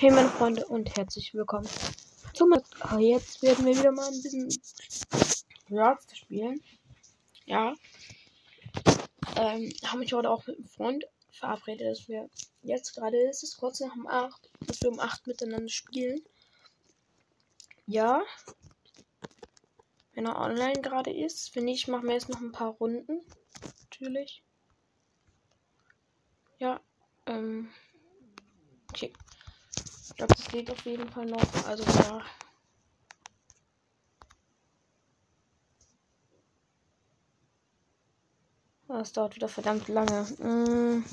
Hey meine Freunde und herzlich willkommen zum ah, Jetzt werden wir wieder mal ein bisschen Rats spielen. Ja. Ähm, habe mich heute auch mit einem Freund verabredet, dass wir jetzt gerade ist es kurz nach um 8, dass wir um 8 miteinander spielen. Ja. Wenn er online gerade ist, finde ich, machen wir jetzt noch ein paar Runden. Natürlich. Ja. Ähm. Okay. Glaube, das geht auf jeden Fall noch. Also ja. Das dauert wieder verdammt lange. Mm.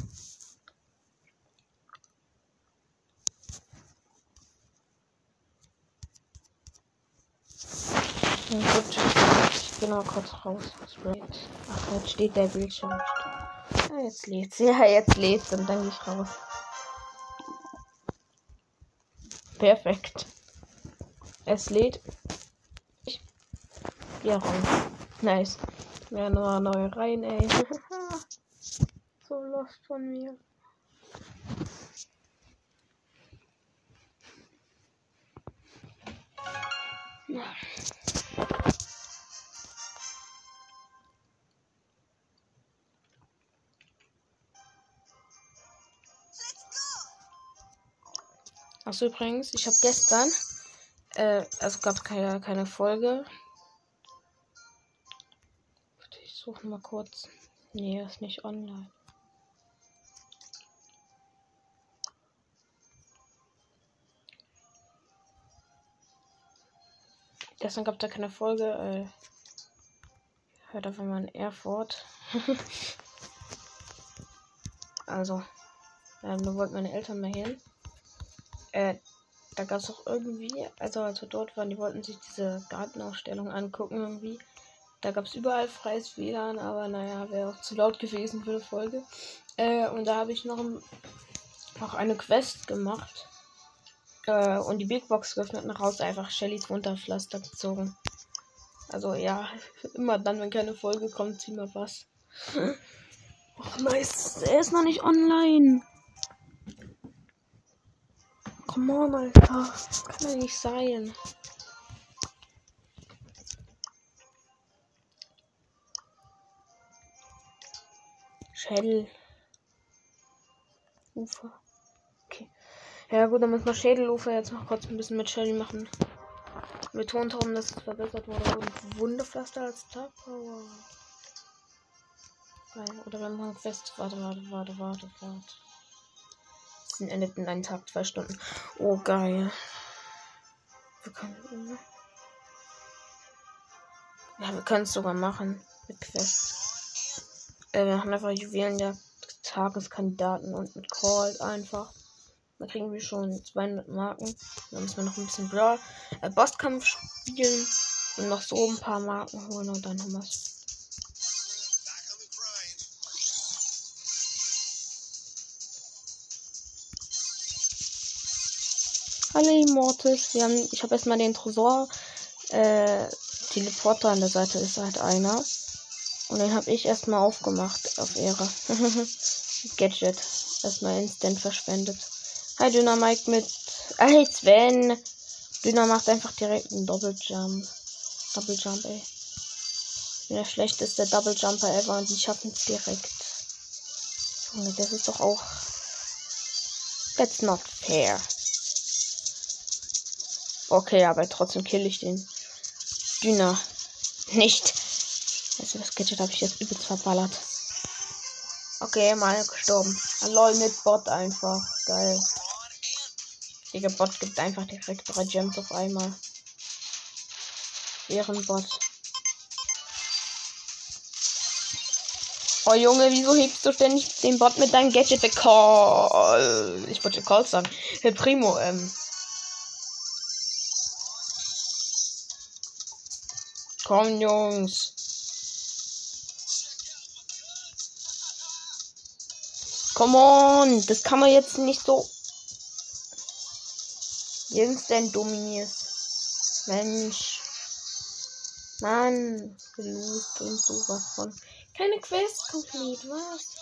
Gut, ich bin auch kurz raus. Ach, jetzt steht der Bildschirm. Ja, jetzt lädt's. Ja, jetzt lädt's und dann gehe ich raus. Perfekt. Es lädt. Gehe raus. Nice. Ja, nur neue Reihen, ey. so lost von mir. Ja. Achso, übrigens, ich habe gestern, äh, es gab keine, keine Folge. Ich suche mal kurz. Nee, ist nicht online. Gestern gab es da keine Folge. Äh, hört einfach mal in Erfurt. also, ähm, da wollten meine Eltern mal hin. Äh, da gab es auch irgendwie, also als wir dort waren, die wollten sich diese Gartenausstellung angucken irgendwie. Da gab es überall freies WLAN, aber naja, wäre auch zu laut gewesen für eine Folge. Äh, und da habe ich noch, noch eine Quest gemacht. Äh, und die Big Box geöffnet und raus einfach Shellys Wunderpflaster gezogen. Also ja, immer dann, wenn keine Folge kommt, zieh mal was. Och, nice. Er ist noch nicht online. Come on, Alter. Kann ja nicht sein. Schädel. Ufer. Okay. Ja gut, dann müssen wir Schädelufer jetzt noch kurz ein bisschen mit Shelly machen. Betont haben, dass es verbessert wurde. Und Wundepflaster als Star Power. Oder wenn man fest. Warte, warte, warte, warte, warte. Das endet in einem Tag, zwei Stunden. Oh, geil. Wir können. Ja, wir können es sogar machen. Mit Quest. Äh, wir haben einfach Juwelenjagd, Tageskandidaten und mit Call einfach. Da kriegen wir schon 200 Marken. Dann müssen wir noch ein bisschen Brawl, äh, Bosskampf spielen und noch so ein paar Marken holen und dann haben wir es. Hallo Immortis. Wir haben, ich habe erstmal den Tresor. Äh, Teleporter an der Seite ist halt einer. Und den habe ich erstmal aufgemacht auf Ehre. Gadget. Erstmal instant verschwendet. Hi Dynamite mit. Hey Sven. Dynamite macht einfach direkt einen Doppeljump. Double Jump, ey. Der schlechteste Double Jumper ever und die schaffen es direkt. Junge, das ist doch auch. That's not fair. Okay, aber trotzdem kill ich den Düner nicht. Also das Gadget habe ich jetzt übelst verballert. Okay, mal gestorben. Lol mit Bot einfach. Geil. Der Bot gibt einfach direkt drei Gems auf einmal. Ehrenbot. Oh Junge, wieso hebst du ständig den Bot mit deinem Gadget? Call. Ich wollte Call sagen. Herr Primo, ähm. Komm, Jungs. Come on, das kann man jetzt nicht so. Instant dominiert. Mensch. Mann, gelust und sowas von. Keine Quest komplett, was?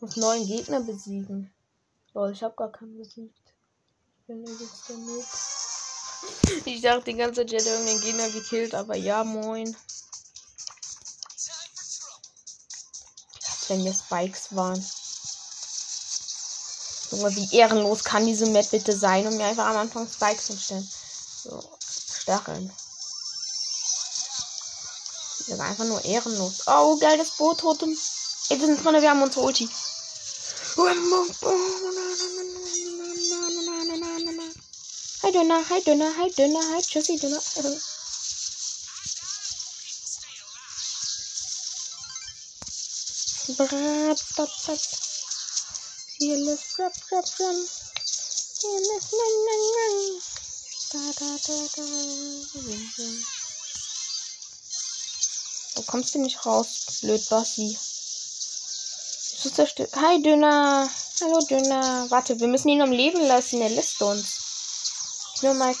Muss neuen Gegner besiegen. Lol, ich hab gar keinen besiegt. Ich bin übelst der Noob. Ich dachte die ganze Zeit, ich hätte irgendeinen Gegner gekillt, aber ja, moin. Wenn wir Spikes waren. Junge, wie ehrenlos kann diese Map bitte sein und mir einfach am Anfang Spikes hinstellen. So, Stacheln. Das ist einfach nur ehrenlos. Oh, geil, das Boot totem. Ey, wir sind drin, wir haben unsere Ulti. Hi Döner, hi Döner, hi Döner, hi Tschüssi Döner. Fearless, rap, rap, run. Fearless, nan, nan, nan. Da, da, da, da. Wo kommst du nicht raus, blöd zerstört. Hi, Döner. Hallo, Döner. Warte, wir müssen ihn am Leben lassen. Er lässt uns. Nur Mike.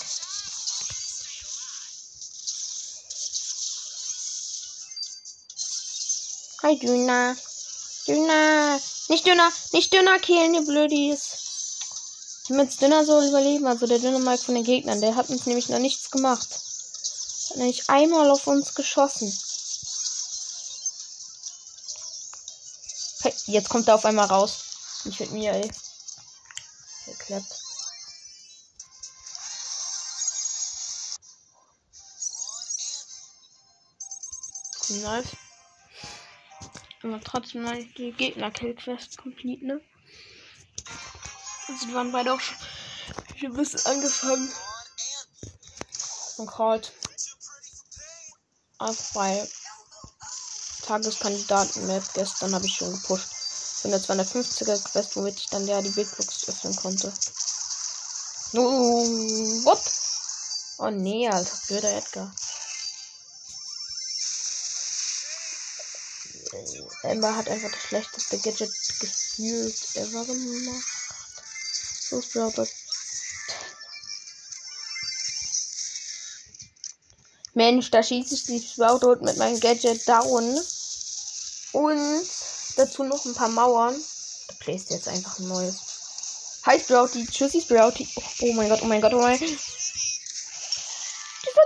Hi, Döner. Döner. Nicht Döner. Nicht Döner killen, ihr Blödis. Damit Döner soll überleben. Also der Döner Mike von den Gegnern. Der hat uns nämlich noch nichts gemacht. Hat nämlich einmal auf uns geschossen. Hey, jetzt kommt er auf einmal raus. Nicht mit mir, ey. Geklappt. Nice. Aber trotzdem mal die Gegner-Kill-Quest complete, ne? Also waren beide auch schon ein bisschen angefangen. Und called. Einfach bei Tageskandidaten-Map. Gestern habe ich schon gepusht. Für eine 250er Quest, womit ich dann ja die Big Box öffnen konnte. Oh, what? Oh nee, Alter, blöder Edgar. Emma hat einfach das schlechteste Gadget gefühlt ever gemacht. So Sprouter. Mensch, da schieße ich die Sprouter mit meinem Gadget down. Und dazu noch ein paar Mauern. Da playst du jetzt einfach ein neues. Hi Sprouty, tschüssi Sprouty. Oh, oh mein Gott, oh mein Gott, oh mein Gott. Dieser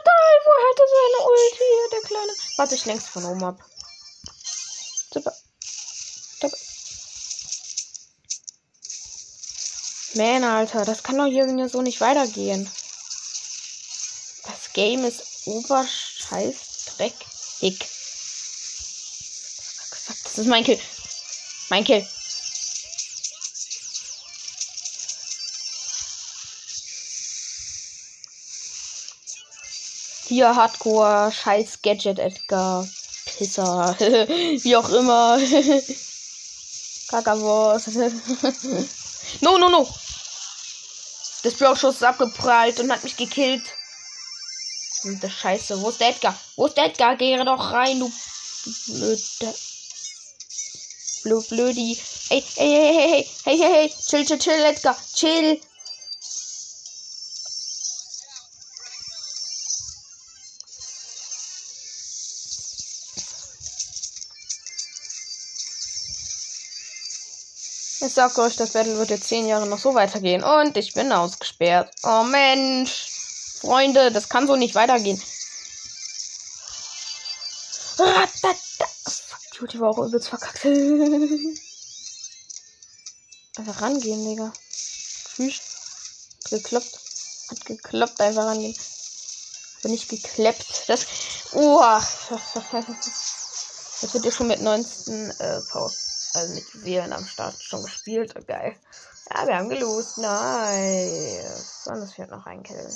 geil, wo hatte seine Ulti, der kleine. Warte, ich längst von oben ab. Man, Alter, das kann doch hier so nicht weitergehen. Das Game ist oberscheiß dreckig. Das ist mein Kill. Mein Kill. Hier Hardcore, scheiß Gadget Edgar. Pisser. Wie auch immer. Kakavos. no, no, no. Das Bro-Schuss ist abgeprallt und hat mich gekillt. Und das Scheiße. Wo ist der Edgar? Wo ist der Edgar? Geh doch rein, du blöde. Blöd, blödi. Ey, ey, hey, hey, hey, hey, hey, hey. Chill, chill, chill, Edgar. Chill. Ich sag euch, das Battle wird jetzt zehn Jahre noch so weitergehen. Und ich bin ausgesperrt. Oh Mensch. Freunde, das kann so nicht weitergehen. Fuck, you, die war auch übelst verkackt. Einfach rangehen, Digga. Tschüss. Gekloppt. Hat gekloppt, einfach rangehen. Aber nicht gekleppt. Das. Uah. Das wird ja schon mit 19 äh, Pause also mit Juwelen am Start schon gespielt. Oh, geil. Ja, wir haben gelost. Nice. Und es fehlt noch ein Kill.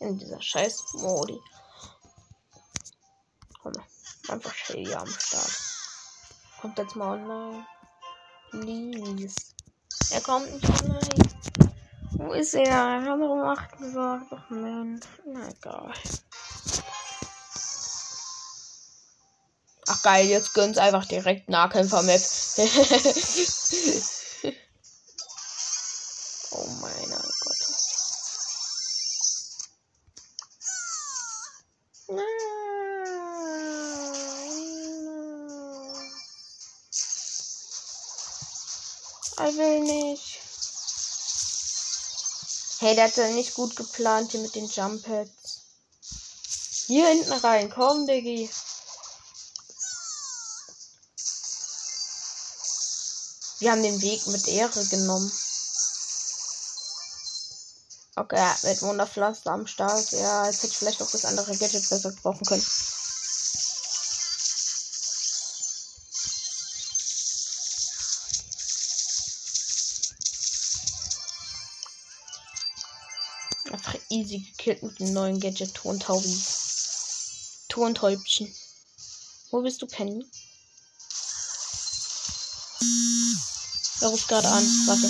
In dieser scheiß Modi. Komm, einfach Shelly am Start. Kommt jetzt mal online. Please. Er kommt nicht online. Wo ist er? Wir haben um 8 gesagt. Ach Mensch. Na egal. Ach geil, jetzt gönnt's einfach direkt Nahkämpfer-Map. oh mein Gott. Nein. Ich will nicht. Hey, der hat ja nicht gut geplant hier mit den Jump Pads. Hier hinten rein, komm, Diggi. Wir haben den Weg mit Ehre genommen. Okay, ja, mit Wunderpflaster am Start. Ja, jetzt hätte ich vielleicht auch das andere Gadget besser brauchen können. Einfach easy gekillt mit dem neuen Gadget Tontaubi. Tontäubchen. Wo bist du, Penny? Er ruft gerade an. Warte.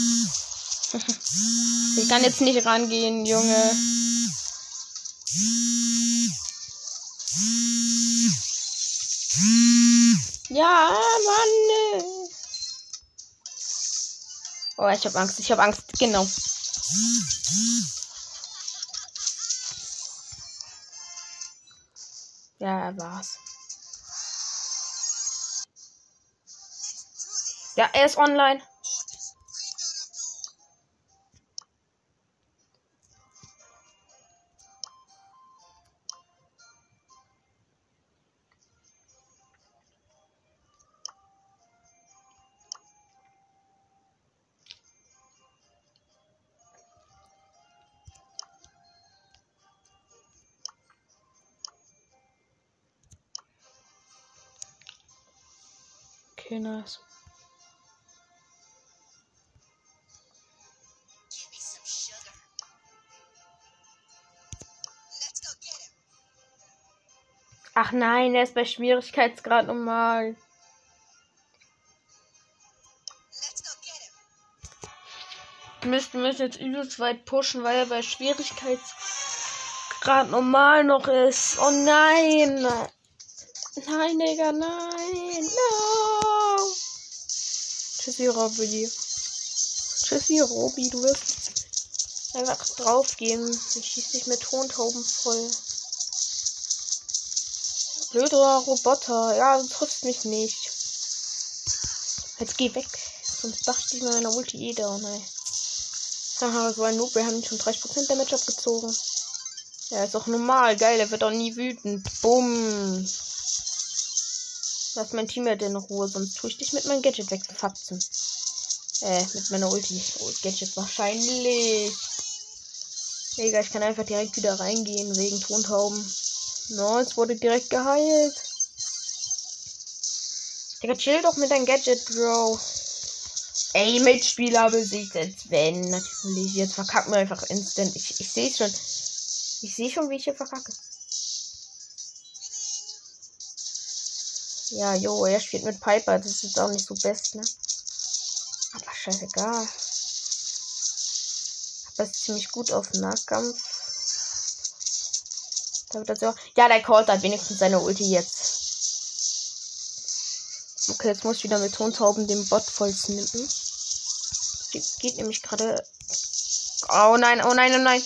ich kann jetzt nicht rangehen, Junge. Ja, Mann. Oh, ich hab Angst. Ich hab Angst. Genau. Ja, er war's. Ja, er ist online. Him. Ach nein, er ist bei Schwierigkeitsgrad normal. Let's go get him. Mist, wir müssen jetzt übelst weit pushen, weil er bei Schwierigkeitsgrad normal noch ist. Oh nein! Nein, Digga, nein! No! Tschüssi, Robby. Tschüssi, Robby, du wirst einfach draufgehen. Ich schieß dich mit Tontauben voll. Blöder Roboter. Ja, du triffst mich nicht. Jetzt geh weg. Sonst dachte ich mir meine Ulti eh down, ey. Haha, so ein Noob. Wir haben schon 30% Damage abgezogen. Ja, ist doch normal. Geil, er wird auch nie wütend. Bumm. Lass mein Team ja in Ruhe, sonst tue ich dich mit meinem Gadget wegfatzen. Äh, mit meiner Ulti. Oh, Gadget wahrscheinlich. Egal, ich kann einfach direkt wieder reingehen wegen Tontauben. No, es wurde direkt geheilt. Digga, chill doch mit deinem Gadget, Bro. Ey, Mitspieler besiegt jetzt wenn natürlich. Jetzt verkacken wir einfach instant. Ich, ich sehe schon. Ich sehe schon, wie ich hier verkacke. Ja, jo, er spielt mit Piper. Das ist auch nicht so best, ne? Aber scheißegal. Aber ist ziemlich gut auf Nahkampf. Ja, der Colt hat wenigstens seine Ulti jetzt. Okay, jetzt muss ich wieder mit Tontauben den Bot voll snippen. Geht, geht nämlich gerade. Oh nein, oh nein, oh nein.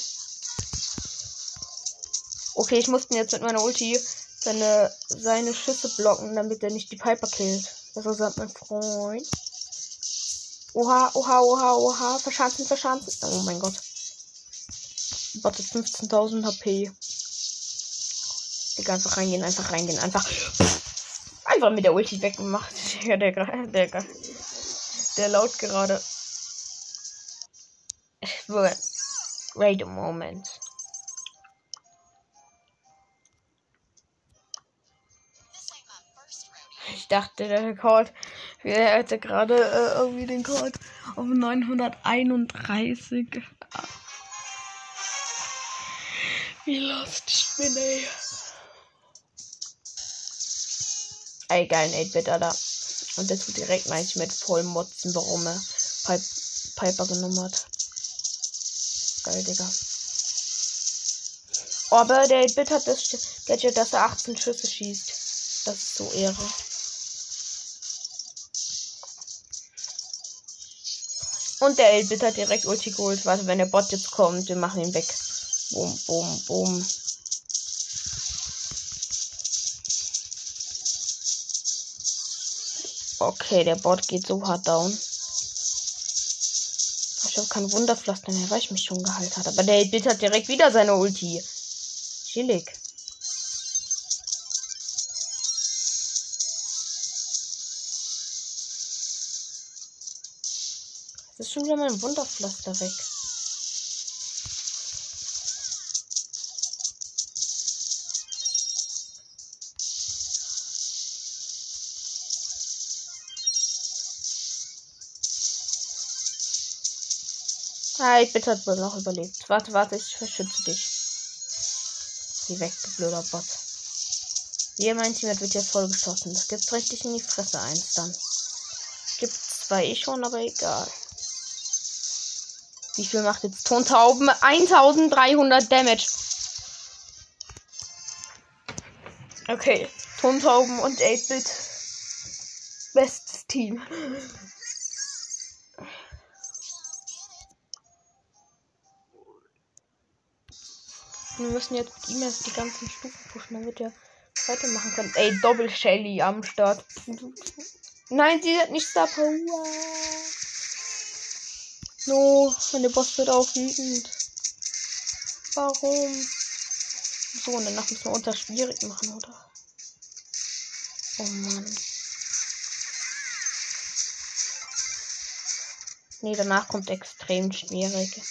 Okay, ich musste jetzt mit meiner Ulti seine, seine Schüsse blocken, damit er nicht die Piper killt. Also sagt mein Freund. Oha, oha, oha, oha. Verschanzen, verschanzen. Oh mein Gott. Hat 15.000 HP. Digga, einfach reingehen, einfach reingehen, einfach. Einfach mit der Ulti weggemacht. Ja, der, der, gra- der laut gerade. Wait a moment. Ich dachte, der Rekord. Er hatte gerade äh, irgendwie den Code auf 931. Wie lost ich bin, ey. Ey, geil, 8-Bit, Alter. Und der tut direkt eigentlich mit vollem Motzen, warum er Pip Piper genommen hat. Geil, Digga. Oh, aber der 8-Bit hat das Gadget, dass er 18 Schüsse schießt. Das ist so Ehre. Und der 8-Bit hat direkt Ulti geholt. Warte, wenn der Bot jetzt kommt, wir machen ihn weg. Boom, boom, boom. Okay, der Bot geht so hart down. Ich habe kein Wunderpflaster mehr, weil ich mich schon geheilt hat. Aber der Bild hat direkt wieder seine Ulti. Chillig. Wieder mein Wunderpflaster weg. Ah, ich bitte hat wohl noch überlebt. Warte, warte, ich verschütze dich. Geh weg, du blöder Bot. Hier, mein Team wird jetzt vollgeschossen. Das gibt richtig in die Fresse eins dann. Gibt zwei eh schon, aber egal. Wie viel macht jetzt Tontauben? 1300 Damage. Okay, Tontauben und 8-Bit. Bestes Team. Wir müssen jetzt mit ihm erst die ganzen Stufen pushen, damit er weitermachen kann. Ey, Doppel Shelly am Start. Nein, sie hat nicht Star Power. No, meine Boss wird auch wütend. Warum? So, und danach müssen wir unter schwierig machen, oder? Oh Mann. Nee, danach kommt extrem schwierig.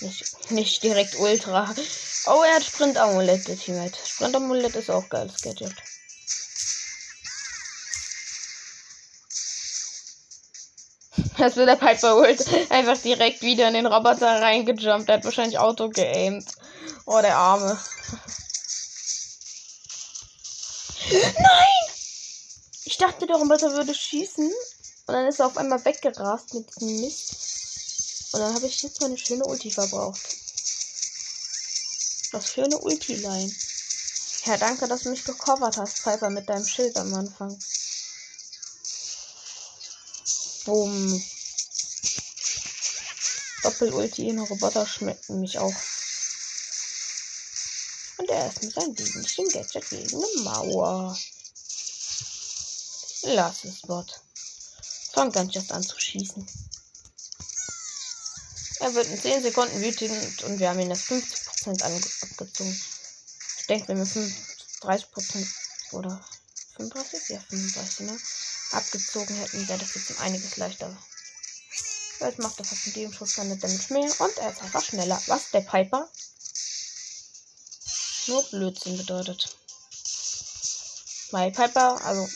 Nicht, nicht direkt Ultra. Oh, er hat Sprint-Amulett, der Teammate. Sprint-Amulett ist auch geiles Gadget. Das wird der Piper Ult einfach direkt wieder in den Roboter reingejumpt. Der hat wahrscheinlich Auto geaimt. Oh, der Arme. Nein! Ich dachte, der Roboter würde schießen. Und dann ist er auf einmal weggerast mit diesem Mist. Und dann habe ich jetzt meine schöne Ulti verbraucht. Was für eine Ulti-Line. Ja, danke, dass du mich gecovert hast, Piper, mit deinem Schild am Anfang. Boom. Doppel-Ulti in Roboter schmecken mich auch. Und er ist mit seinem Bienchen Gadget gegen eine Mauer. Lass es, Bot. Fang ganz erst an zu schießen. Er wird in 10 Sekunden wütend und wir haben ihn das 50% abgezogen. Ich denke, wenn wir 35% oder 35%? Ja, 35, ne? Abgezogen hätten, wäre das jetzt um einiges leichter. Jetzt macht er fast mit dem Schuss seine Damage mehr und er ist einfach schneller. Was? Der Piper? Nur Blödsinn bedeutet. Mein Piper, also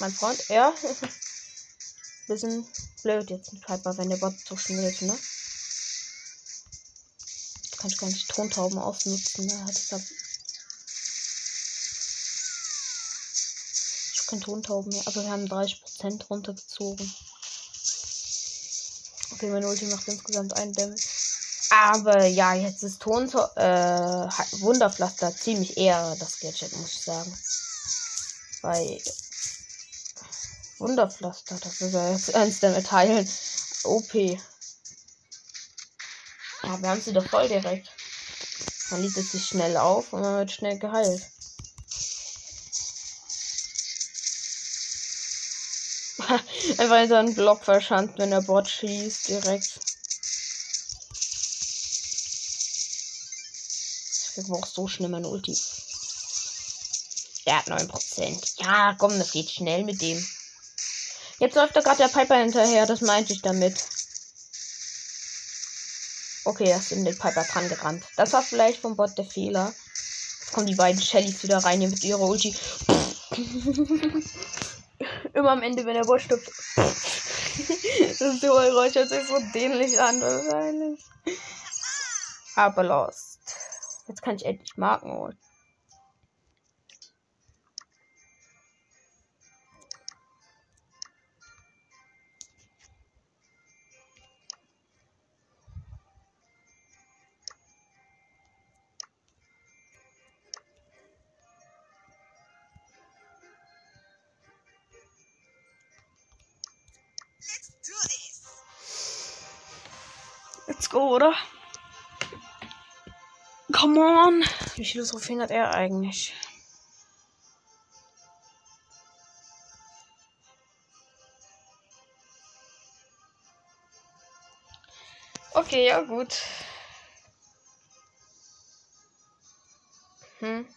mein Freund, er bisschen blöd jetzt mit Piper, wenn der Bot so schnell ist, ne? Kann ich gar nicht Tontauben ausnutzen, ne? Hat deshalb Tontauben mehr, aber wir haben 30% runtergezogen. Okay, mein Ulti macht insgesamt einen Damage. Aber ja, jetzt ist Ton äh, Wunderpflaster ziemlich eher das Gadget, muss ich sagen. Weil Wunderpflaster, das ist ja jetzt eins der Metallen. OP. Ja, wir haben sie doch voll direkt. Man liest es sich schnell auf und man wird schnell geheilt. Einfach in so einen Block verschanzt, wenn der Bot schießt, direkt. Ich brauche so schnell mein Ulti. Er hat 9%. Ja, komm, das geht schnell mit dem. Jetzt läuft da gerade der Piper hinterher, das meinte ich damit. Okay, da sind den Piper dran gerannt. Das war vielleicht vom Bot der Fehler. Jetzt kommen die beiden Shellys wieder rein hier mit ihrer Ulti. Immer am Ende, wenn der Bot stirbt. das Geräusch, hört sich so dämlich an, wahrscheinlich. Aber lost. Jetzt kann ich endlich Marken holen. Let's go, oder? Come on. Wie viele Trophäen hat er eigentlich? Okay, ja gut. Hm.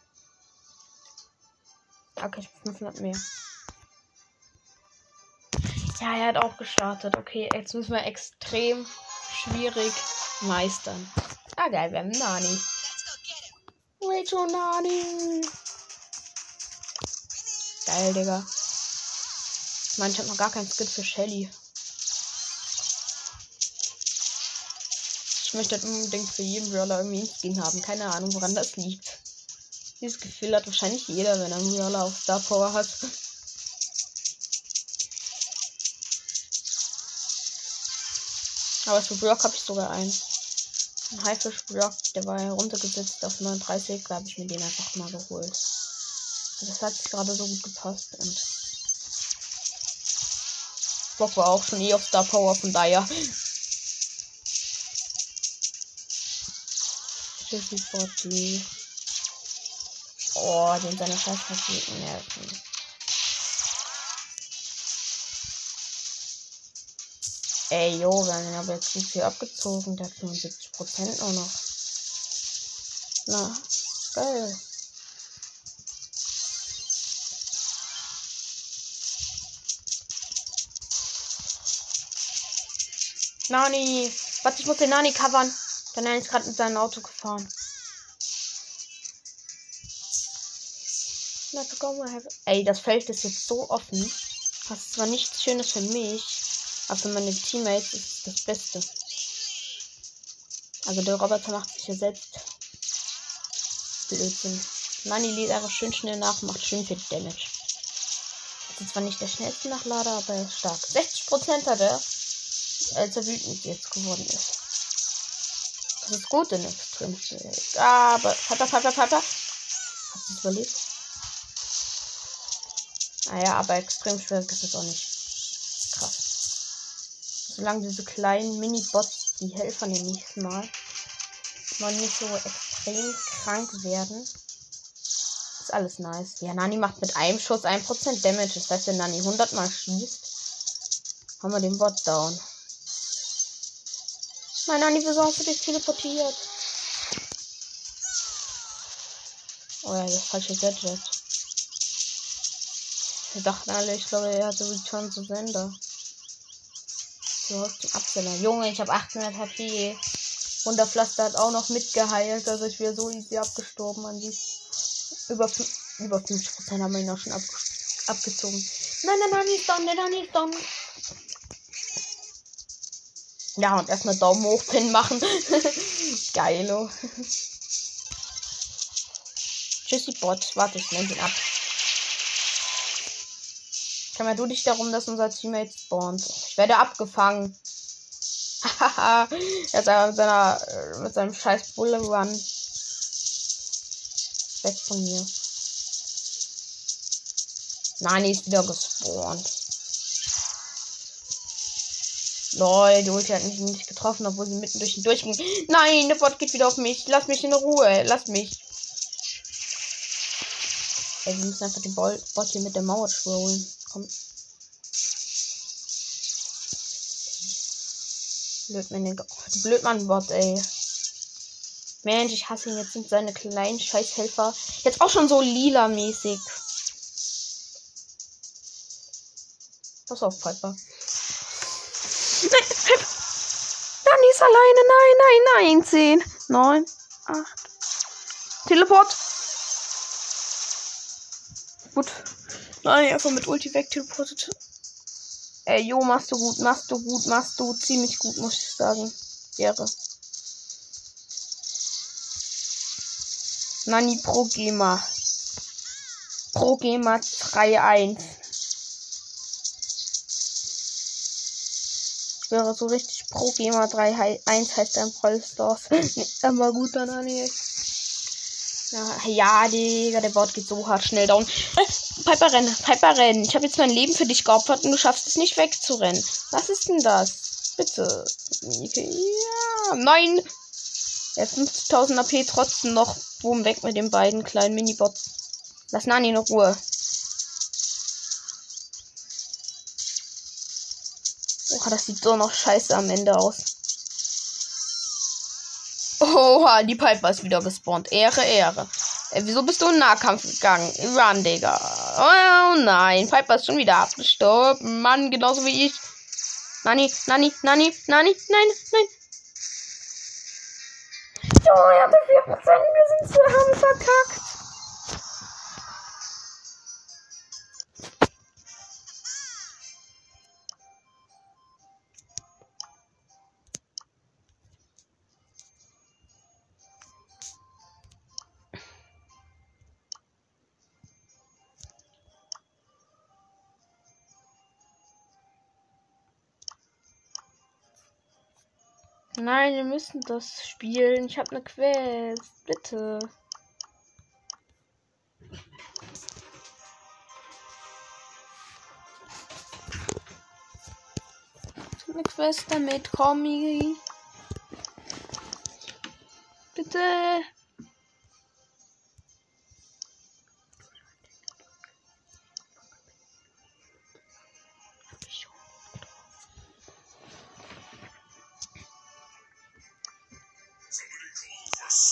Okay, ich bin 500 mehr. Ja, er hat auch gestartet. Okay, jetzt müssen wir extrem schwierig meistern. Ah, geil, wir haben Nani. Rachel Nani. Geil, Digga. Meine, ich hab noch gar keinen Skit für Shelly. Ich möchte halt unbedingt für jeden Brawler irgendwie einen Skin haben. Keine Ahnung, woran das liegt. Dieses Gefühl hat wahrscheinlich jeder, wenn er einen Brawler auf Star Power hat. Aber für Brock habe ich sogar einen. Ein Haifisch Brock, der war heruntergesetzt auf 39, da habe ich mir den einfach mal geholt. Das hat sich gerade so gut gepasst und Brock war auch schon eh auf Star Power, von daher. Oh, den seine scheiß Raketen nerven. Ey, jo, wir haben jetzt nicht viel abgezogen. Der hat 75% nur noch. Na, geil. Nani! Warte, ich muss den Nani covern. Der Nani ist gerade mit seinem Auto gefahren. Ey, das Feld ist jetzt so offen. Das ist zwar nichts Schönes für mich, aber für meine Teammates ist es das Beste. Also der Roboter macht sich ja selbst Blödsinn. Nani lädt einfach schön schnell nach, macht schön viel Damage. Ist zwar nicht der schnellste Nachlader, aber er ist stark. 60% hat er als er wütend jetzt geworden ist. Das ist gut in Extrem. Aber, Piper, Piper, Piper. Hat sie überlebt? Naja, aber extrem schwierig ist es auch nicht. Solange diese kleinen Mini-Bots, die helfen im nächsten Mal, mal nicht so extrem krank werden, ist alles nice. Ja, Nani macht mit einem Schuss 1% Damage. Das heißt, wenn Nani 100 mal schießt, haben wir den Bot down. Nein, Nani, wieso hast du dich teleportiert? Oh ja, das falsche Gadget. Wir dachten alle, ich glaube, er hatte Return to Sender. So, zum Absender. Junge, ich habe 800 HP. Und der Pflaster hat auch noch mitgeheilt. Also ich wäre so easy abgestorben an die. Über, über 50% haben wir ihn auch schon abge abgezogen. Nein, nein, nein, ist down, der Nani ist down. Ja, und erstmal Daumen hoch Pin machen. Geilo. Tschüssi Bot. Warte, ich nehme den ab. Kümmer du dich darum, dass unser Teammate spawnt. Ich werde abgefangen. Hahaha. er ist aber mit seiner, äh, mit seinem scheiß Bulle Run. Weg von mir. Nein, die ist wieder gespawnt. Lol, die Ulti hat mich nicht getroffen, obwohl sie mitten durch den durchging. Nein, der Bot geht wieder auf mich. Lass mich in Ruhe. Lass mich. Ey, wir müssen einfach den Bot hier mit der Mauer trollen. Komm. Blödmann, oh, Blödmann-Bot, ey. Mensch, ich hasse ihn. Jetzt sind seine kleinen Scheißhelfer jetzt auch schon so lila-mäßig. Pass auf, Piper. Nein, Piper. Danny ist alleine. Nein, nein, nein. 10, 9, 8. Teleport. Gut. Nein, einfach mit Ulti weg teleportet. Ey, jo, machst du gut, machst du gut, machst du ziemlich gut, muss ich sagen. Ehre. Nani Pro Gamer. Pro Gamer 3-1. Ich wäre so richtig Pro Gamer 3-1 heißt ein Brawl Stars. Aber gut, dann Nani. Ja, Digga, der Bot geht so hart schnell down. Äh, Piper rennen, Piper rennen. Ich habe jetzt mein Leben für dich geopfert und du schaffst es nicht wegzurennen. Was ist denn das? Bitte. Ja, nein. Er hat 50.000 AP trotzdem noch. Boom, weg mit den beiden kleinen Minibots. Lass Nani in Ruhe. Oha, das sieht so noch scheiße am Ende aus. Oha, die Piper ist wieder gespawnt. Ehre, Ehre. Äh, wieso bist du in Nahkampf gegangen? Run, Digga. Oh nein, Piper ist schon wieder abgestorben. Mann, genauso wie ich. Nani, Nani, Nani, Nani, nein, nein. Oh, er hatte 4%. Wir sind zu haben verkackt. Nein, wir müssen das spielen. Ich habe eine Quest. Bitte. Eine Quest damit, Kommi. Bitte.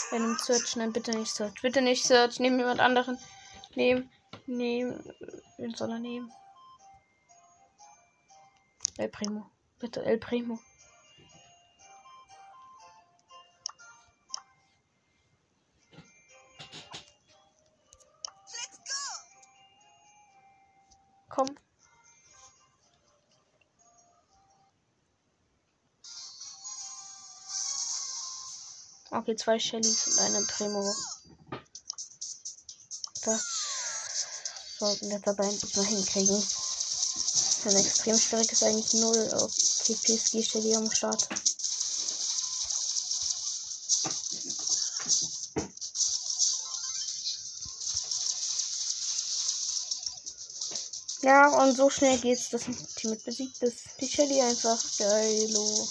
Bei einem Search, nein, bitte nicht Search. Bitte nicht Search. Nehmen jemand anderen. Nehmen. Nehmen. Wen soll er nehmen? El Primo. Bitte, El Primo. Okay, zwei Shellys und eine Primo. Das sollten wir dabei endlich mal hinkriegen. Ein extrem ist eigentlich null auf PSG Shelly am Start. Ja, und so schnell geht's, dass ein Team mit besiegt ist. Die Shelly einfach geilo.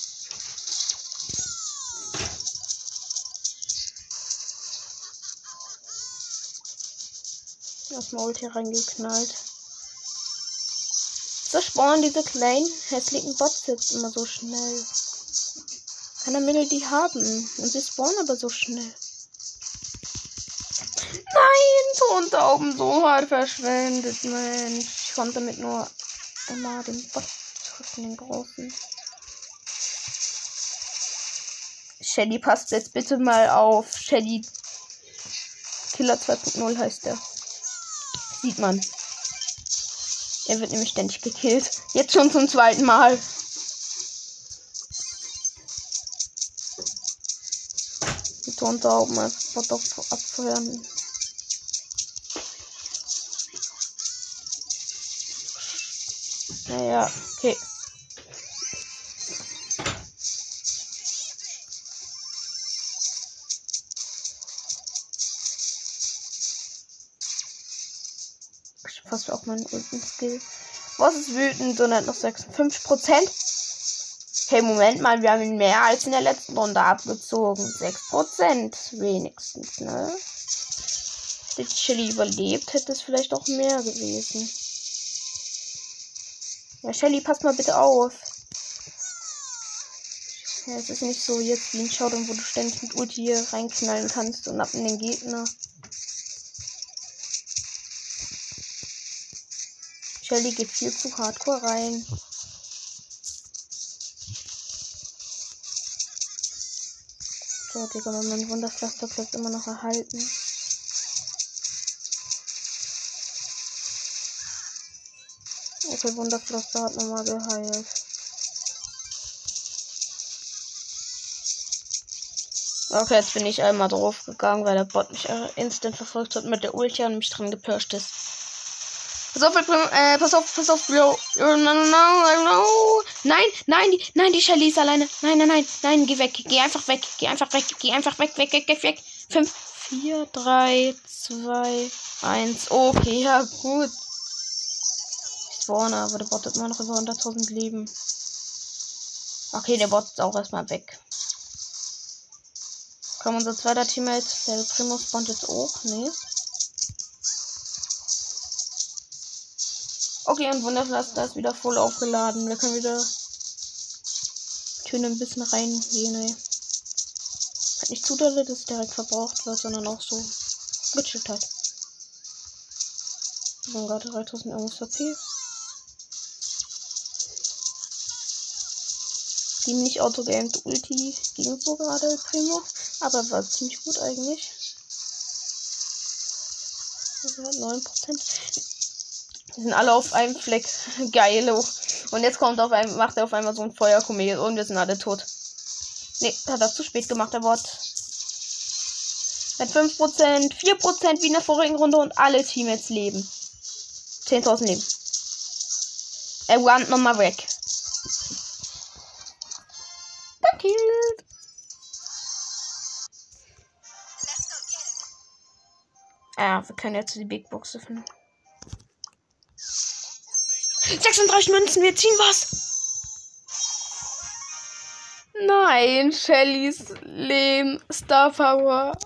Das Maul hier reingeknallt. So spawnen diese kleinen hässlichen Bots jetzt immer so schnell. Keiner will die haben. Und sie spawnen aber so schnell. Nein, Ton oben so hart verschwendet, Mensch. Ich konnte damit nur immer den Bot treffen, den großen. Shelly passt jetzt bitte mal auf. Shelly Killer 2.0 heißt der. Sieht man. Er wird nämlich ständig gekillt. Jetzt schon zum zweiten Mal. Die Ton da oben einfach doch abfeuern. Naja, okay. Auch meinen ulten Skill. Was ist wütend und hat noch 56%. Hey, Moment mal, wir haben ihn mehr als in der letzten Runde abgezogen. 6% wenigstens, ne? Hätte Chili überlebt, hätte es vielleicht auch mehr gewesen. Ja, Shelly, pass mal bitte auf. Ja, es ist nicht so jetzt wie ein Showdown, wo du ständig mit Ulti hier reinknallen kannst und ab in den Gegner. Shelly geht viel zu hardcore rein. So, Digga, mein Wunderpflaster bleibt immer noch erhalten. Okay, Wunderpflaster hat nochmal geheilt. Okay, jetzt bin ich einmal drauf gegangen, weil der Bot mich instant verfolgt hat mit der Ulti und mich dran gepirscht ist. Pass auf, äh, pass auf, pass auf, Bro. No, no, no, no. Nein, nein, die, nein, die Shelly ist alleine. Nein, nein, nein, nein, geh weg, geh einfach weg, geh einfach weg, geh einfach weg, weg, weg, weg, weg. 5, 4, 3, 2, 1. Okay, ja, gut. Ich spawne, aber der Bot hat immer noch über 100.000 Leben. Okay, der Bot ist auch erstmal weg. Komm, unser zweiter Teammate, der Primo spawnt jetzt auch. Nee. Okay, und Wunderpflaster ist wieder voll aufgeladen. Wir können wieder Töne ein bisschen reingehen, ey. Nicht zu dolle, dass es direkt verbraucht wird, sondern auch so gechillt hat. Haben gerade 3000 irgendwas HP. Die nicht autogamed Ulti ging so gerade Primo, aber war ziemlich gut eigentlich. Also 9%. Die sind alle auf einem Fleck. Geilo. Und jetzt kommt auf einmal, macht er auf einmal so ein Feuerkomet und wir sind alle tot. Ne, hat er zu spät gemacht, der Bot. Mit 5%, 4% wie in der vorigen Runde und alle Teammates leben. 10.000 Leben. Er runnt nochmal weg. It. Ja, wir können jetzt die Big Box öffnen. 36 Münzen, wir ziehen was. Nein, Shellys Leben, Star Power.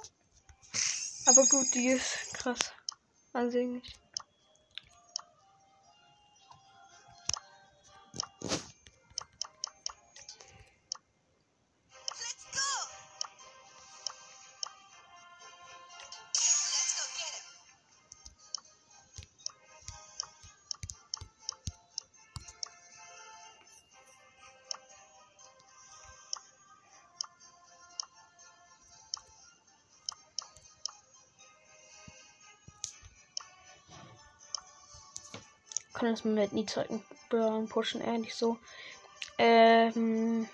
Aber gut, die ist krass. Ansehnlich. Kann das mit nie zeigen. Burn pushen, eher nicht so. Ähm.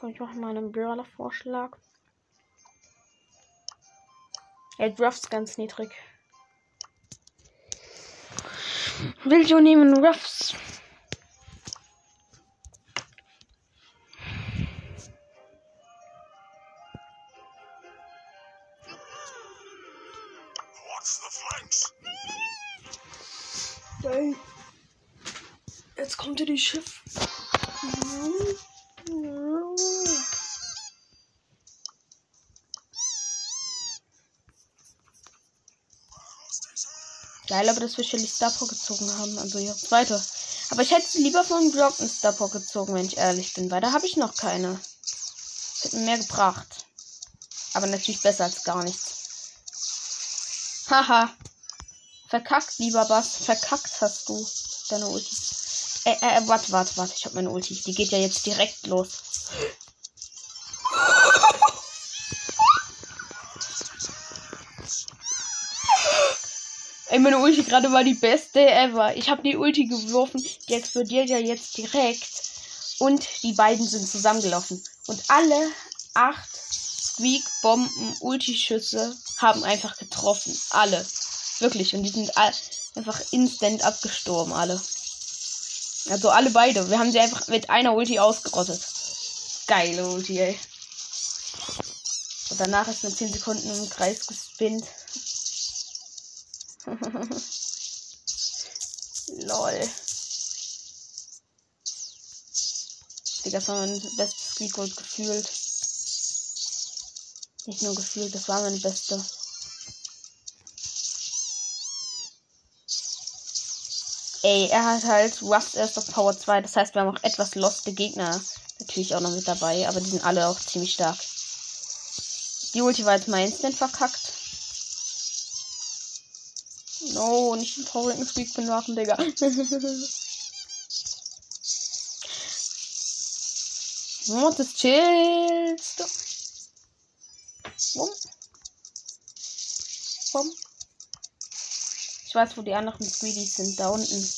Komm, ich mache mal einen Brawler-Vorschlag. Er drafts ganz niedrig. Will nehmen Ruffs. Schiff. Geil, aber dass wir Shelly Star gezogen haben, also ihre zweite. Aber ich hätte lieber von Brock einen Star gezogen, wenn ich ehrlich bin, weil da habe ich noch keine. Das hätte mir mehr gebracht. Aber natürlich besser als gar nichts. Haha. Verkackt, lieber Bass. Verkackt hast du deine Ulti. Äh, äh, warte, warte, warte. Ich hab meine Ulti. Die geht ja jetzt direkt los. Ey, meine Ulti gerade war die beste ever. Ich habe die Ulti geworfen. Die explodiert ja jetzt direkt. Und die beiden sind zusammengelaufen. Und alle acht Squeak, Bomben, Ultischüsse haben einfach getroffen. Alle. Wirklich. Und die sind einfach instant abgestorben, alle. Also alle beide. Wir haben sie einfach mit einer Ulti ausgerottet. Geile Ulti, ey. Und danach ist nur 10 Sekunden im Kreis gespinnt. Lol. Digga, das war mein bestes Squeakgold gefühlt. Nicht nur gefühlt, das war meine beste. Ey, er hat halt Rust erst auf Power 2. Das heißt, wir haben auch etwas loste Gegner natürlich auch noch mit dabei. Aber die sind alle auch ziemlich stark. Die Ulti war jetzt mal instant verkackt. No, nicht den traurigen Squeak bemerken, Digga. Oh, das chillst du. Ich weiß, wo die anderen Squeedies sind. Da unten.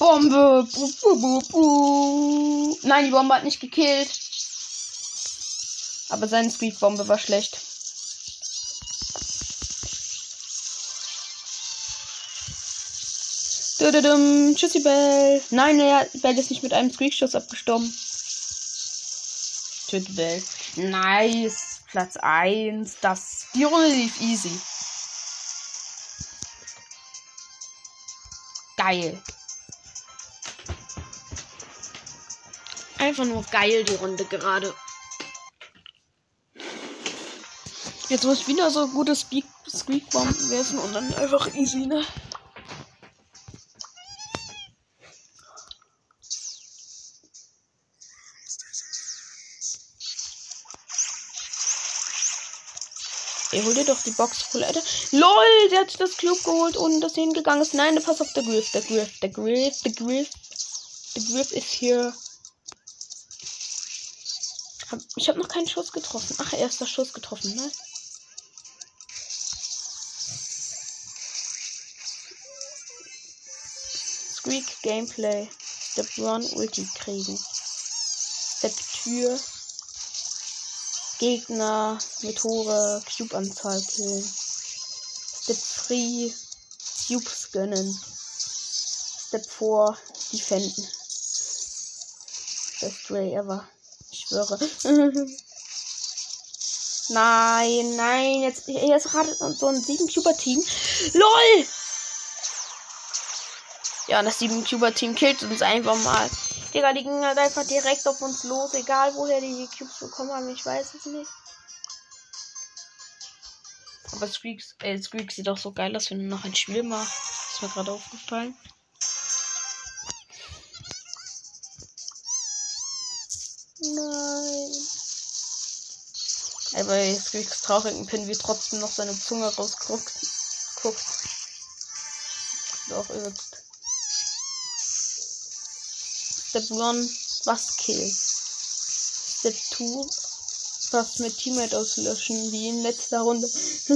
Bombe. Bu, bu, bu. Nein, die Bombe hat nicht gekillt. Aber seine Squeak-Bombe war schlecht. Dududum. Tschüssi, Bell. Nein, der Bell ist nicht mit einem Squeak-Schuss abgestorben. Tschüssi, Bell. Nice. Platz 1. Das. Die Runde lief easy. Geil. einfach nur geil, die Runde gerade. Jetzt muss ich wieder so gute Squeak-Bomben werfen und dann einfach easy, ne? Ihr holt dir doch die Box voll, Alter. LOL, der hat sich das Club geholt, und das hingegangen ist. Nein, der passt auf der Griff, der Griff, der Griff, der Griff. Der Griff ist hier. Ich habe noch keinen Schuss getroffen. Ach, erster Schuss getroffen, ne? Squeak Gameplay. Step 1 Ulti kriegen. Step Tür. Gegner mit hoher Cube-Anzahl killen. Step 3 Cubes gönnen. Step 4 defenden. Best way ever. Schwöre. nein, nein, jetzt, jetzt gerade so ein 7-Cuber-Team. LOL! Ja, das 7-Cuber-Team killt uns einfach mal. Digga, die gingen halt einfach direkt auf uns los, egal woher die Cubes bekommen haben, ich weiß es nicht. Aber Squeaks, äh, Squeak sieht auch so geil aus, wenn du noch ein Spiel machst. Ist mir gerade aufgefallen. Aber bei Squeaks traurigen Pin, wie trotzdem noch seine Zunge rausguckt. Guckt. Doch, übelst. Step 1, was kill. Step 2, was mit Teammate auslöschen, wie in letzter Runde.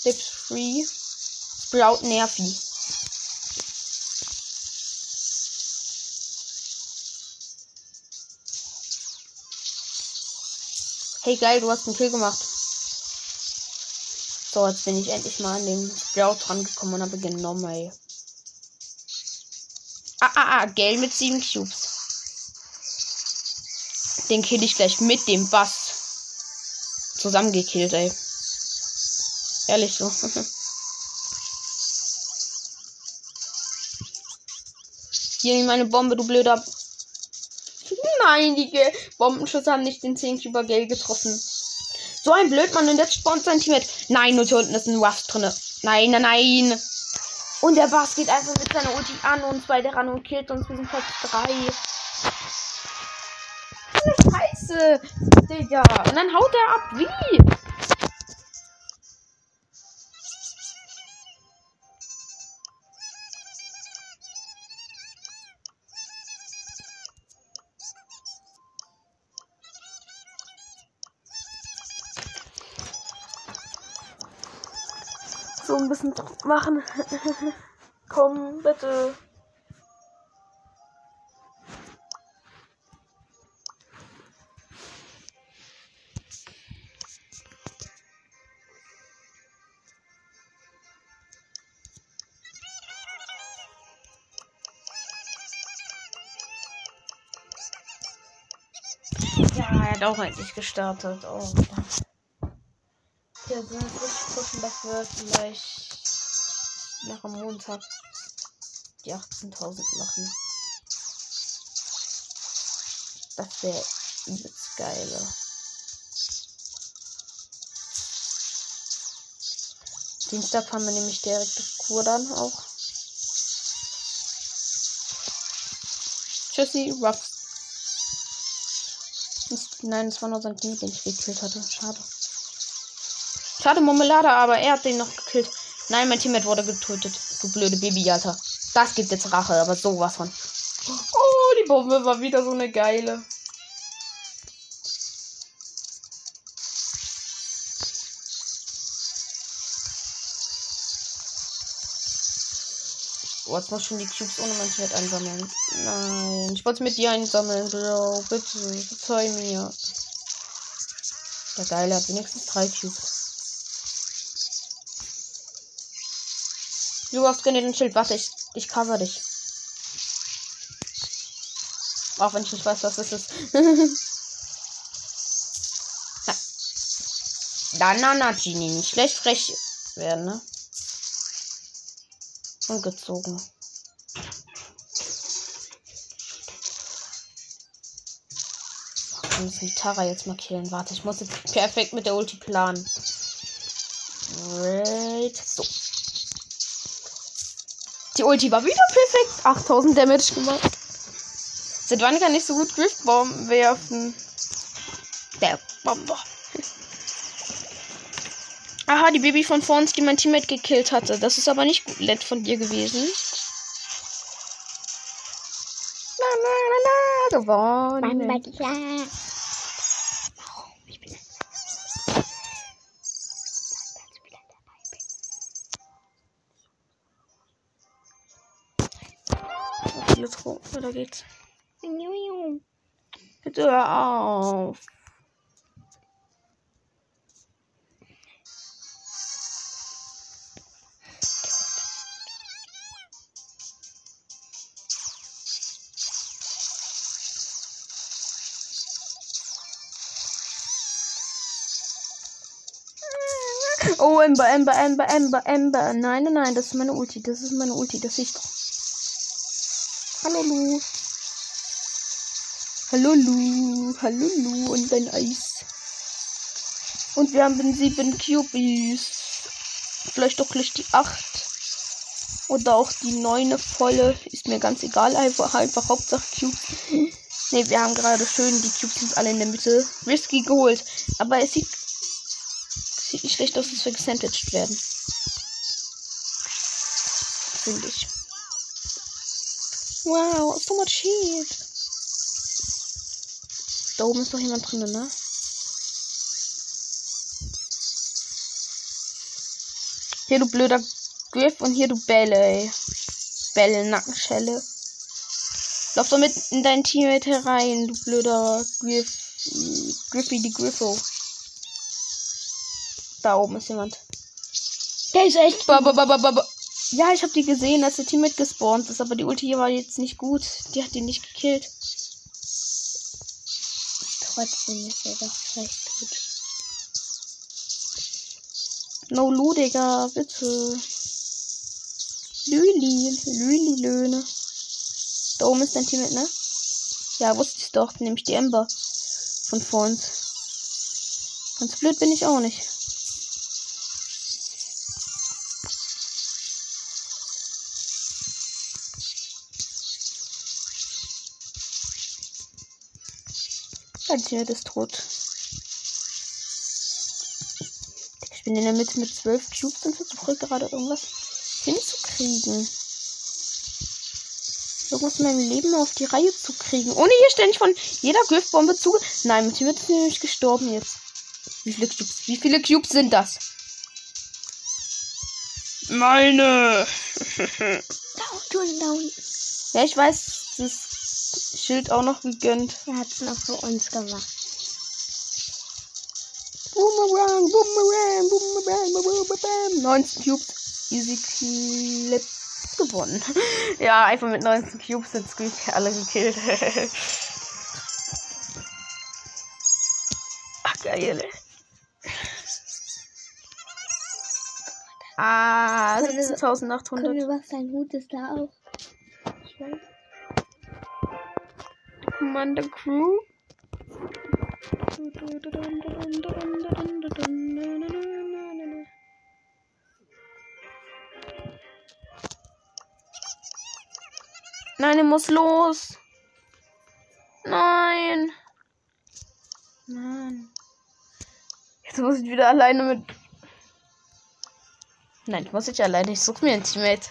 Step 3, Sprout Nervi. Hey geil, du hast einen Kill gemacht. So, jetzt bin ich endlich mal an den Sprout dran gekommen und habe genommen, ey. Ah, ah, ah, Geld mit sieben Cubes. Den kill ich gleich mit dem Bass. Zusammengekillt, ey. Ehrlich so. Hier meine Bombe, du blöder. Nein, die Ge Bombenschüsse haben nicht den 10 Cuber Gale getroffen. So ein Blödmann und jetzt spawnt sein Team mit. Nein, und hier unten ist ein Ruff drinne. Nein, nein, nein. Und der Bass geht einfach mit seiner Ulti an uns beide ran und killt uns. Wir sind Platz 3. Scheiße, Digga. Und dann haut er ab. Wie? So bisschen Druck machen. Komm, bitte. Ja, er hat auch endlich gestartet. Oh. Ja, richtig pushen, dass wir vielleicht nach dem Montag die 18.000 machen. Das wäre übelst geil. Dienstag fahren wir nämlich direkt bis Kur dann auch. Tschüssi, Ruffs. Nein, es war nur sein Team, den ich gekillt hatte. Schade. Schade, Marmelade, aber er hat den noch gekillt. Nein, mein Teammate wurde getötet. Du blöde Baby, Alter. Das gibt jetzt Rache, aber sowas von. Oh, die Bombe war wieder so eine geile. Oh, jetzt muss schon die Cubes ohne mein Teammate einsammeln. Nein, ich wollte mit dir einsammeln, Bro. Bitte, verzeih mir. Der Geile hat wenigstens drei Cubes. Du hast gerne den Schild. Warte, ich, ich cover dich. Auch wenn ich nicht weiß, was das ist. Na, na, na, Genie. Nicht schlecht frech werden, ne? Ungezogen. Wir müssen Tara jetzt mal killen. Warte, ich muss jetzt perfekt mit der Ulti planen. Right. So. Die Ulti war wieder perfekt. 8000 Damage gemacht. Seit wann kann ich so gut Griffbomben werfen? Der Bomber. Aha, die Baby von vor uns, die mein Teammate gekillt hatte. Das ist aber nicht nett von dir gewesen. Na, na, na, na, gewonnen. Okay, let's go. Weiter geht's. Bitte hör auf. Oh, Ember, Ember, Ember, Ember, Ember. Nein, nein, nein, das ist meine Ulti. Das ist meine Ulti. Das ich doch. Hallo, Lu. Hallo, Lu. Hallo, Lu. Und dein Eis. Und wir haben sieben Cubies. Vielleicht doch gleich die acht. Oder auch die neune volle. Ist mir ganz egal. Einfach, einfach Hauptsache Cubes. Ne, wir haben gerade schön die Cubes sind alle in der Mitte. Risky geholt. Aber es sieht Sieht nicht schlecht aus, dass wir gesandwiched werden. Finde ich. Wow, so much heat. Da oben ist doch jemand drin, ne? Hier, du blöder Griff und hier, du Bälle, ey. Bälle, Nackenschelle. Lauf doch mit in dein Teammate herein, du blöder Griff. Griffy die Griffo. Da oben ist jemand. Der ist echt. Ba, ba, ba, ba, ba. Ja, ich habe die gesehen, als der Teammate gespawnt ist, aber die Ulti war jetzt nicht gut. Die hat ihn nicht gekillt. Trotzdem ist er doch recht gut. No Lu, Digga, bitte. Lüli, Lüli, Löhne. Da oben ist dein Teammate, ne? Ja, wusste ich doch. Nämlich die Ember. Von vor uns. Ganz blöd bin ich auch nicht. Teammate ist tot. Ich bin in der Mitte mit zwölf Cubes und versuche gerade irgendwas hinzukriegen. Irgendwas in meinem Leben auf die Reihe zu kriegen. Ohne hier ständig von jeder Griffbombe zu. Nein, mein Teammate ist nämlich gestorben jetzt. Wie viele Cubes? Wie viele Cubes sind das? Meine. Unten, da unten. Ja, ich weiß, das Schild auch noch gegönnt. Er hat es noch für uns gemacht. Boomerang, Boomerang, Boomerang, Boomerang. 19 Cubes. Easy Clip gewonnen. Ja, einfach mit 19 Cubes sind Squeak alle gekillt. Ach, geil. Ah, Können wir- 17.800. Guck, was sein Hut ist da auch. Ich weiß. Commander Crew. Nein, er muss los. Nein. Mann. Jetzt muss ich wieder alleine mit. Nein, ich muss nicht alleine. Ich suche mir ein Teammate.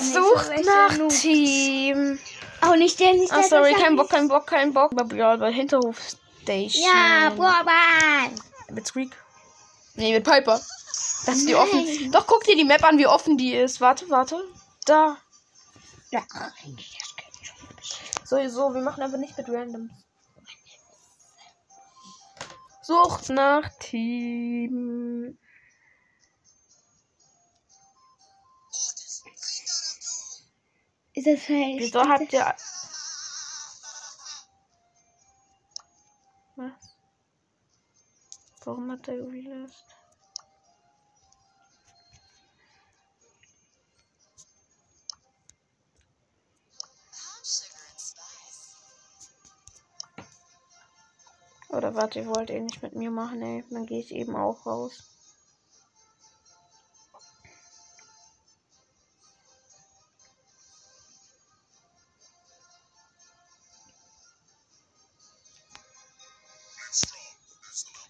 Sucht nach Team. Auch nicht der, nicht der. Ah, sorry, kein Bock, kein Bock, kein Bock. Aber ja, bei Hinterhof Station. Ja, Boban. Mit Squeak. Nee, mit Piper. Das ist die offen. Doch, guck dir die Map an, wie offen die ist. Warte, warte. Da. Ja. So, so, wir machen aber nicht mit Randoms. Sucht nach Team. Ist das halt. Wieso habt ihr. Was? Warum hat er gelöst? Oder warte, ihr wollt eh nicht mit mir machen, ey. Dann gehe ich eben auch raus.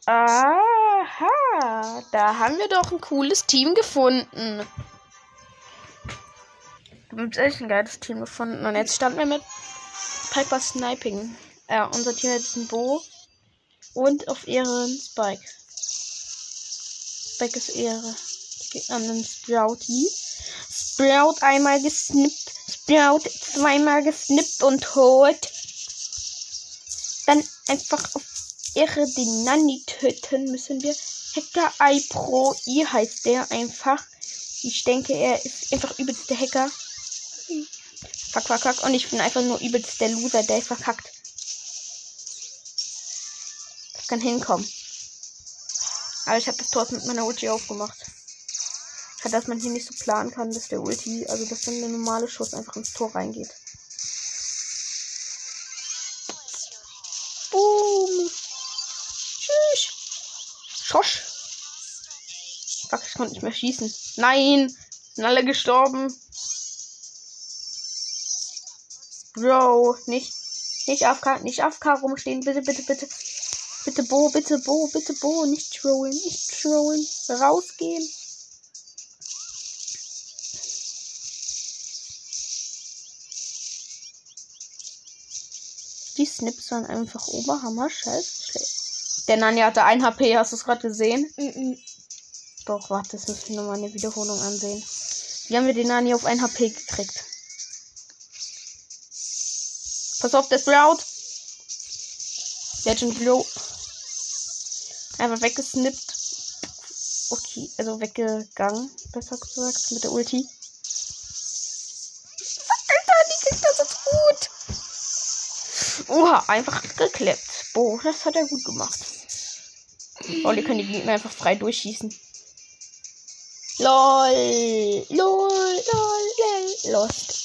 Aha! Da haben wir doch ein cooles Team gefunden. Wir haben echt ein geiles Team gefunden. Und jetzt standen wir mit Piper Sniping. Ja, unser Team hat jetzt ein Bo und auf Ehren Spike. Spike ist Ehre. Geht an den Sprouty. Sprout einmal gesnippt. Sprout zweimal gesnippt und tot. Dann einfach auf Ehre den Nanny töten müssen wir. Hacker Eye Pro I heißt der einfach. Ich denke, er ist einfach übelst der Hacker. Fuck, fuck, fuck. Und ich bin einfach nur übelst der Loser, der verkackt. Ich kann hinkommen. Aber ich habe das Tor mit meiner Ulti aufgemacht. Dass man hier nicht so planen kann, dass der Ulti, also dass dann der normale Schuss einfach ins Tor reingeht. Schosch. Fuck, ich konnte nicht mehr schießen. Nein. Sind alle gestorben. Bro, nicht, nicht AFK, nicht AFK rumstehen. Bitte, bitte, bitte. Bitte Bo, bitte Bo, bitte Bo. Nicht trollen, nicht trollen. Rausgehen. Die Snips waren einfach Oberhammer. Scheiße. Der Nani hatte 1 HP, hast du es gerade gesehen? Mhm. Doch, warte, das müssen wir nochmal eine Wiederholung ansehen. Wie haben wir den Nani auf 1 HP gekriegt? Pass auf, der Sprout. Legend Blow. Einfach weggesnippt. Okay, also weggegangen, besser gesagt, mit der Ulti. Alter, die Gegner sind gut. Oha, einfach geklappt. Boah, das hat er gut gemacht. Oh, die können die Gegner einfach frei durchschießen. LOL. LOL. LOL. LOL. Lost.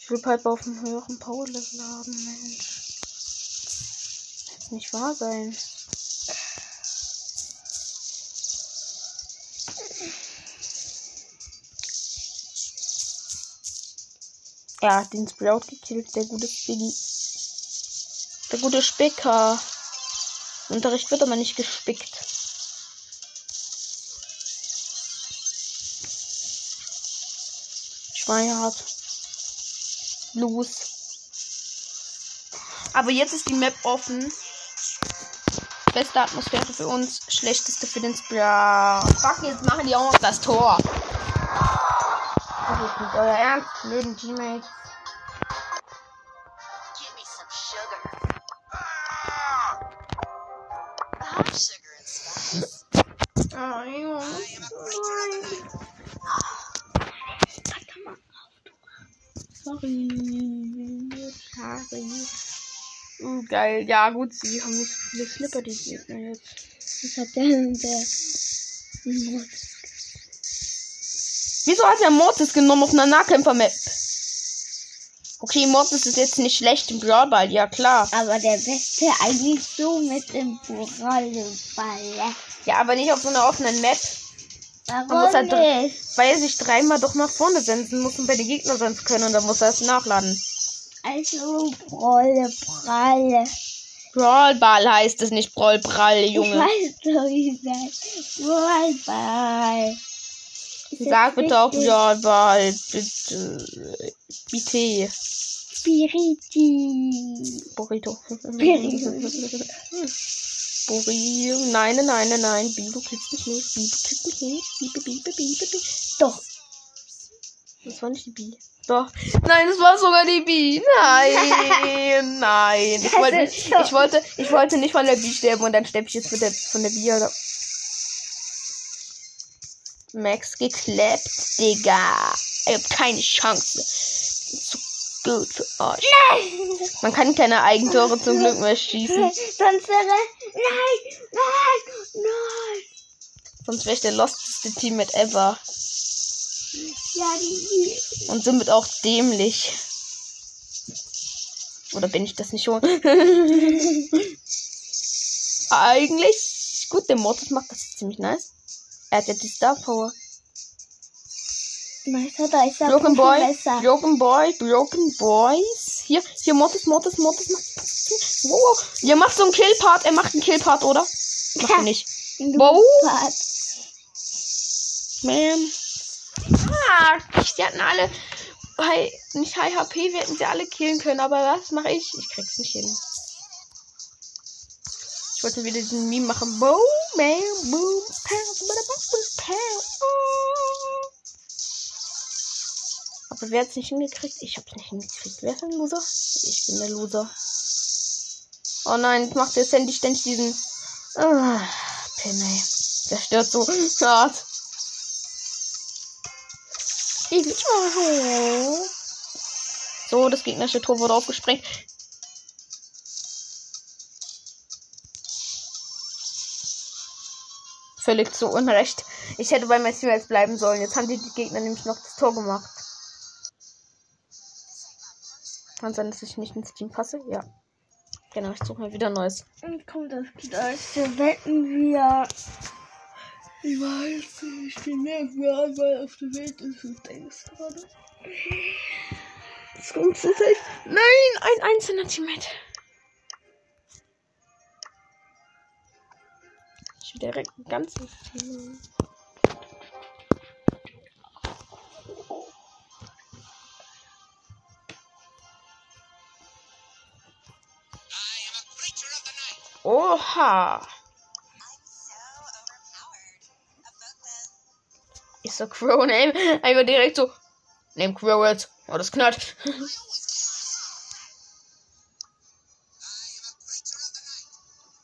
Ich will Piper auf einem höheren Power-Level haben, Mensch. Das nicht wahr sein. Hat den Sprout gekillt, der gute Spiggy. Der gute Spicker. Im Unterricht wird aber nicht gespickt. Schweinhart. Los. Aber jetzt ist die Map offen. Beste Atmosphäre für uns, schlechteste für den Sprout. Fuck, jetzt machen die auch noch das Tor. Das ist nicht euer Ernst, blöden Teammates. Geil. Ja, gut, sie haben nicht so viele Slipper, die Gegner jetzt. Das hat der, der Mod. Wieso hat er Mortis genommen auf einer Nahkämpfer-Map? Okay, Mortis ist jetzt nicht schlecht im Brawlball, ja klar. Aber der Beste eigentlich so mit dem Rollball. Ja, aber nicht auf so einer offenen Map. Warum muss halt nicht? Weil er sich dreimal doch nach vorne senden muss und bei den Gegnern sonst können und dann muss er es nachladen. Also Rolle, Pralle. Brawlball heißt es nicht Ich Junge. weiß doch, wie Rollball. Ist das Sag bitte auch? Brawlball, bitte. Bitte. Spiriti. Burrito. Burrito. Burrito. Nein, nein, nein, nein, nein. Bi, du kriegst mich nicht. Bi, du kriegst mich nicht. Bi, bi, bi, bi, bi, bi, bi. Doch. Das war nicht die Bi. Doch. Nein, das war sogar die Bi. Nein, nein. Ich wollte, ich wollte, ich wollte nicht von der Bi sterben und dann sterbe ich jetzt mit der, von der Bi. Oder? Max geklappt, Digga. Ich hab keine Chance. Zu gut für euch. Man kann keine Eigentore zum Glück mehr schießen. Sonst wäre. Nein, nein, nein. Sonst wäre ich der losteste Teammate ever. Ja, die. Und somit auch dämlich. Oder bin ich das nicht schon? Eigentlich. Gut, der Mortis macht das ziemlich nice. Er hat jetzt die Star Power. Meister, da ist er Broken Boy, besser. Broken Boy, Broken Boys. Hier, hier, Mortis, Mortis, Mortis. Macht, wow. Ihr macht so einen Killpart. Er macht einen Killpart, oder? Macht er nicht. Wow. Ma'am. Ah, die hatten alle. Bei nicht High HP, wir hätten sie alle killen können, aber was mache ich? Ich krieg's nicht hin. Ich wollte wieder diesen Meme machen. Boom, bam, boom, pow, pow. Oh. Aber wer hat's nicht hingekriegt? Ich hab's nicht hingekriegt. Wer ist ein Loser? Ich bin der Loser. Oh nein, jetzt macht der Sandy ständig diesen. Ah, Penny. Der stört so hart. So, das gegnerische Tor wurde aufgesprengt. Völlig zu Unrecht. Ich hätte bei Messi jetzt bleiben sollen. Jetzt haben die, Gegner nämlich noch das Tor gemacht. Kann sein, dass ich nicht ins Team passe. Ja. Genau, ich suche mal wieder Neues. Und kommt das gleiche. Wetten wir. Ich weiß ich bin mehr weil auf der Welt ist und denkst gerade. Das kommt so safe. Nein, ein einzelner Teammate. Ich will direkt ein ganzes Team. Oha. Ist so Crow Name. Einfach direkt so. Name Crow jetzt. Oh, das knallt.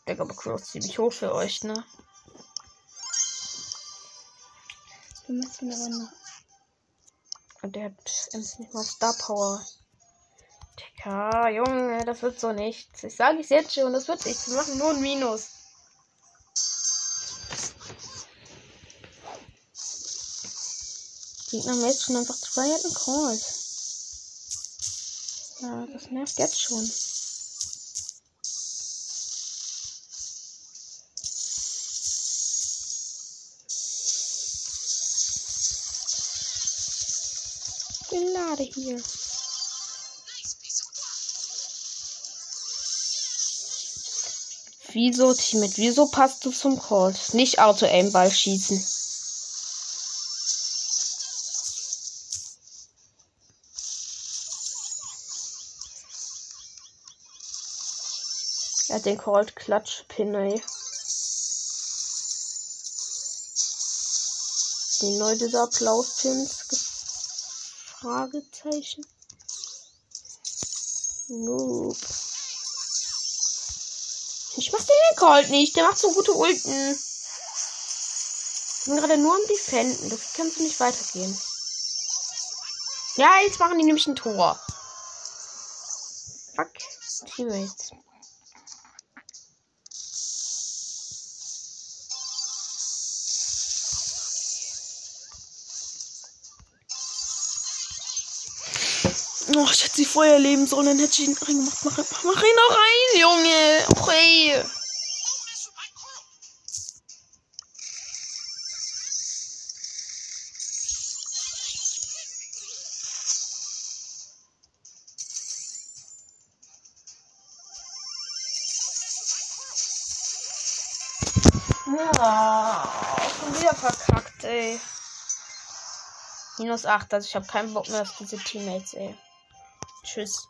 Digga, aber Crow ist ziemlich hoch für euch, ne? Wir müssen aber noch. Und der hat endlich nicht mal Star Power. Digga, Junge, das wird so nichts. Ich sage es jetzt schon, das wird nichts. Wir machen nur ein Minus. Gegner haben jetzt schon einfach zwei Hidden Calls. Ja, das nervt jetzt schon. Ich lade hier. Wieso, Teammate? Wieso passt du zum Call? Nicht Auto-Aim-Ball schießen. Er hat den Cold Clutch Pin, ey. Die neu dieser Applaus-Pins. Fragezeichen. Noob. Ich mach den Cold nicht. Der macht so gute Ulten. Ich bin gerade nur am Defenden. Das kann so nicht weitergehen. Ja, jetzt machen die nämlich ein Tor. Fuck. Teammates. Vorher leben sollen, dann hätte ich ihn reingemacht. Mach, mach, ihn noch rein, Junge. Och. Ja, wieder verkackt, ey. Minus 8, also ich habe keinen Bock mehr auf diese Teammates, ey. Tschüss.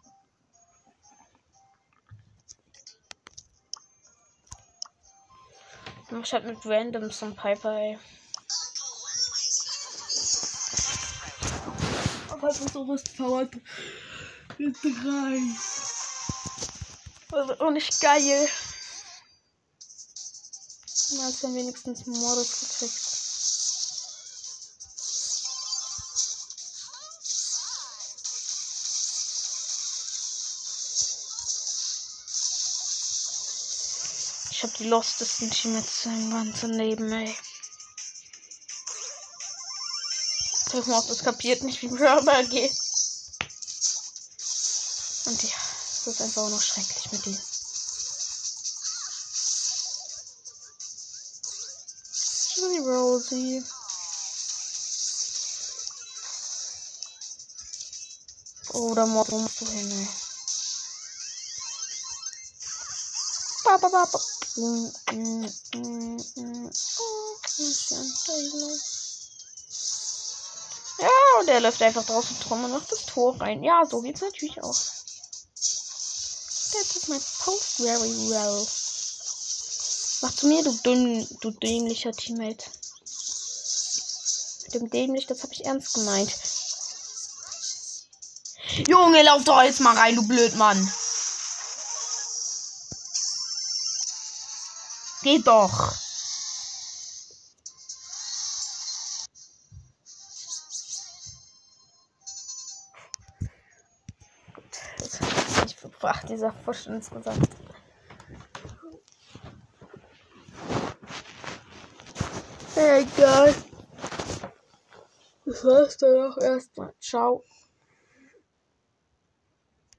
Ich hab mit Random zum Piper, ey. Aber einfach so was dauert. Mit drei. Also auch nicht geil. Mal als wir wenigstens Modus gekriegt. die lostesten Teammates im ganzen Leben, ey. Sag mal, ob das kapiert nicht, wie Brawler geht. Und ja, es ist einfach nur schrecklich mit ihm. Johnny Rosie. Oder Mord, wo musst du hin, ey? Ba, ba, ba, ba. Mm, mm, mm, mm. Oh. Ja, und er läuft einfach draußen drum und macht das Tor rein. Ja, so geht's natürlich auch. That is my post very well. Mach zu mir, du dünn, du dämlicher Teammate. Mit dem dämlich, das habe ich ernst gemeint. Junge, lauf doch jetzt mal rein, du Blödmann. Geht doch. Nicht gebracht, dieser Fusch insgesamt. Egal. Das war's dann auch erstmal. Ciao.